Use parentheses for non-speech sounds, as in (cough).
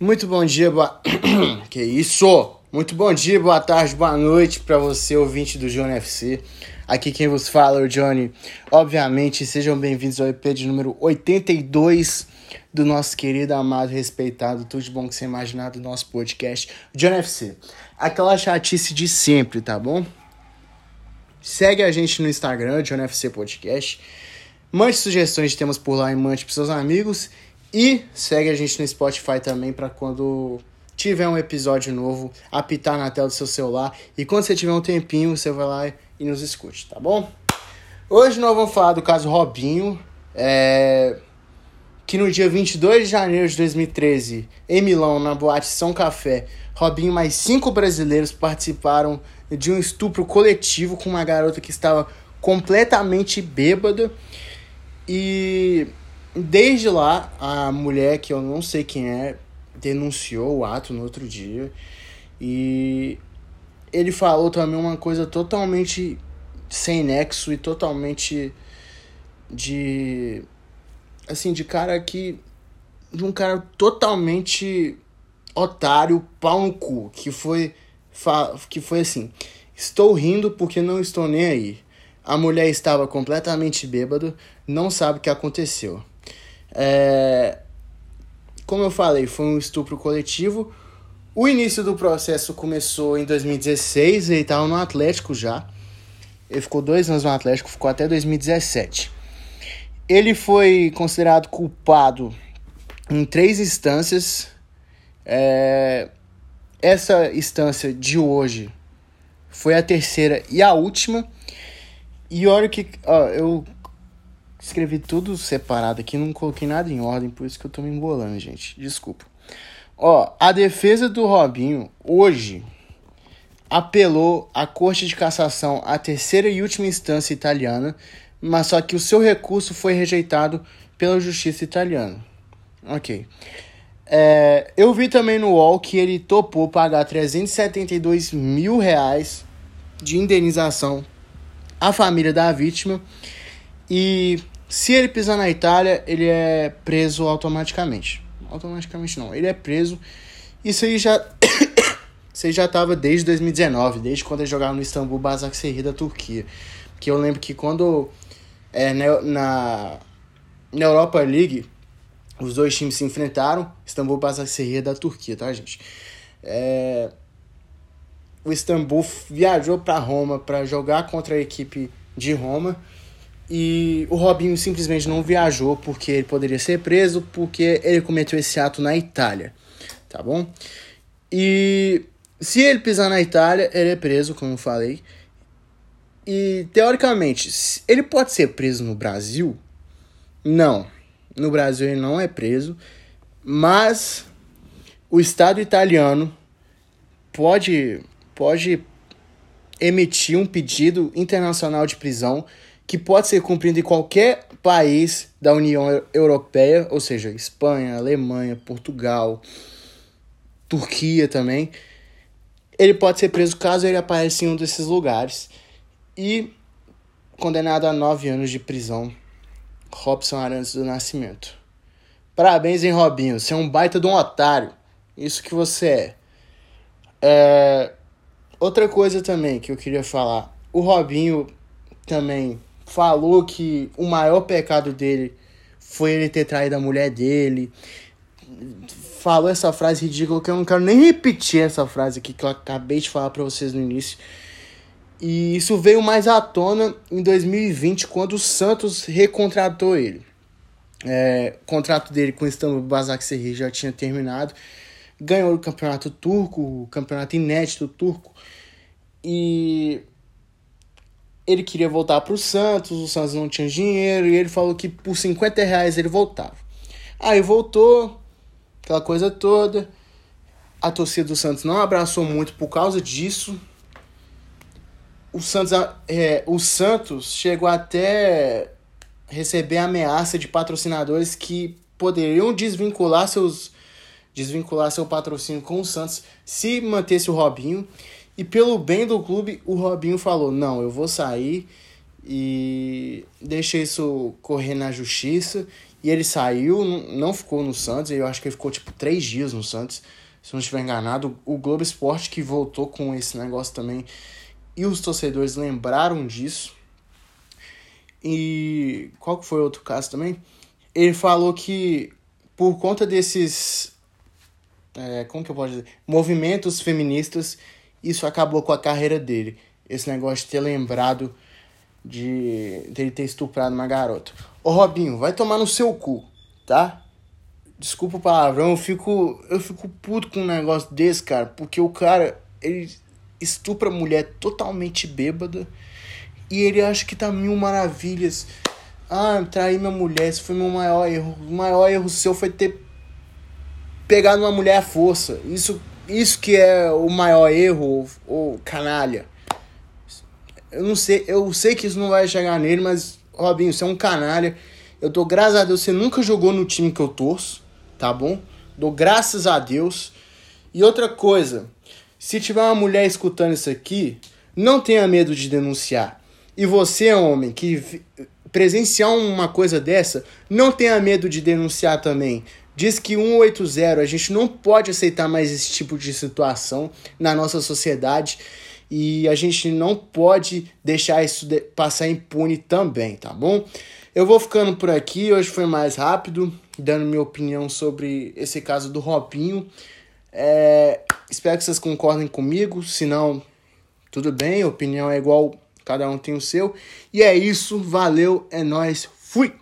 Muito bom dia, boa... (coughs) que isso? Muito bom dia, boa tarde, boa noite para você, ouvinte do Johnny FC. Aqui quem vos fala é o Johnny. Obviamente, sejam bem-vindos ao EP de número 82 do nosso querido, amado, respeitado, tudo de bom que você imaginar do nosso podcast, Johnny FC. Aquela chatice de sempre, tá bom? Segue a gente no Instagram, Johnny FC Podcast. Mande sugestões de temas por lá e mande pros seus amigos. E segue a gente no Spotify também para quando tiver um episódio novo, apitar na tela do seu celular. E quando você tiver um tempinho, você vai lá e nos escute, tá bom? Hoje nós vamos falar do caso Robinho, é... que no dia 22 de janeiro de 2013, em Milão, na boate São Café, Robinho mais cinco brasileiros participaram de um estupro coletivo com uma garota que estava completamente bêbada. E desde lá, a mulher, que eu não sei quem é, denunciou o ato no outro dia. E ele falou também uma coisa totalmente sem nexo e totalmente de assim de cara que de um cara totalmente otário pau no cu que foi que foi assim estou rindo porque não estou nem aí a mulher estava completamente bêbada não sabe o que aconteceu é, como eu falei foi um estupro coletivo o início do processo começou em 2016, ele estava no Atlético já. Ele ficou dois anos no Atlético, ficou até 2017. Ele foi considerado culpado em três instâncias. É... Essa instância de hoje foi a terceira e a última. E olha que ó, eu escrevi tudo separado aqui, não coloquei nada em ordem, por isso que eu tô me embolando, gente. Desculpa. Ó, a defesa do Robinho hoje apelou à Corte de Cassação, a terceira e última instância italiana, mas só que o seu recurso foi rejeitado pela justiça italiana. Ok. É, eu vi também no UOL que ele topou pagar 372 mil reais de indenização à família da vítima e se ele pisar na Itália, ele é preso automaticamente automaticamente não. Ele é preso. Isso aí já. (coughs) Isso aí já estava desde 2019, desde quando ele jogava no Istambul Basaksehir da Turquia. Que eu lembro que quando. É, na, na, na Europa League, os dois times se enfrentaram. Istambul Basaksehir da Turquia, tá, gente? É, o Istambul viajou para Roma para jogar contra a equipe de Roma e o Robinho simplesmente não viajou porque ele poderia ser preso, porque ele cometeu esse ato na Itália, tá bom? E se ele pisar na Itália, ele é preso, como eu falei. E teoricamente, ele pode ser preso no Brasil? Não. No Brasil ele não é preso, mas o Estado italiano pode pode emitir um pedido internacional de prisão que pode ser cumprido em qualquer país da União Europeia, ou seja, Espanha, Alemanha, Portugal, Turquia também. Ele pode ser preso caso ele apareça em um desses lugares e condenado a nove anos de prisão. Robson Arantes do Nascimento. Parabéns, hein, Robinho? Você é um baita de um otário. Isso que você é. é. Outra coisa também que eu queria falar. O Robinho também falou que o maior pecado dele foi ele ter traído a mulher dele. Falou essa frase ridícula que eu não quero nem repetir essa frase aqui que eu acabei de falar para vocês no início. E isso veio mais à tona em 2020, quando o Santos recontratou ele. É, o contrato dele com o Istambul Basaksehir já tinha terminado. Ganhou o campeonato turco, o campeonato inédito turco. E ele queria voltar para o Santos, o Santos não tinha dinheiro, e ele falou que por 50 reais ele voltava. Aí voltou, aquela coisa toda. A torcida do Santos não abraçou muito por causa disso. O Santos, é, o Santos chegou até receber ameaça de patrocinadores que poderiam desvincular seus desvincular seu patrocínio com o Santos se mantesse o Robinho. E pelo bem do clube, o Robinho falou: não, eu vou sair e deixei isso correr na justiça. E ele saiu, não ficou no Santos, eu acho que ele ficou tipo três dias no Santos, se não estiver enganado. O Globo Esporte que voltou com esse negócio também. E os torcedores lembraram disso. E qual que foi outro caso também? Ele falou que por conta desses. É, como que eu posso dizer? Movimentos feministas, isso acabou com a carreira dele. Esse negócio de ter lembrado de dele ter estuprado uma garota. Ô Robinho, vai tomar no seu cu, tá? Desculpa o palavrão, eu fico, eu fico puto com um negócio desse, cara, porque o cara, ele estupra mulher totalmente bêbada e ele acha que tá mil maravilhas. Ah, traí minha mulher, esse foi meu maior erro. O maior erro seu foi ter pegado uma mulher à força. Isso, isso que é o maior erro, ou canalha. Eu não sei, eu sei que isso não vai chegar nele, mas, Robinho, você é um canalha. Eu dou graças a Deus, você nunca jogou no time que eu torço, tá bom? Dou graças a Deus. E outra coisa, se tiver uma mulher escutando isso aqui, não tenha medo de denunciar. E você, homem, que presenciar uma coisa dessa, não tenha medo de denunciar também. Diz que 180, a gente não pode aceitar mais esse tipo de situação na nossa sociedade e a gente não pode deixar isso de passar impune também, tá bom? Eu vou ficando por aqui, hoje foi mais rápido, dando minha opinião sobre esse caso do Robinho. É, espero que vocês concordem comigo, se não, tudo bem, opinião é igual, cada um tem o seu. E é isso, valeu, é nós, fui!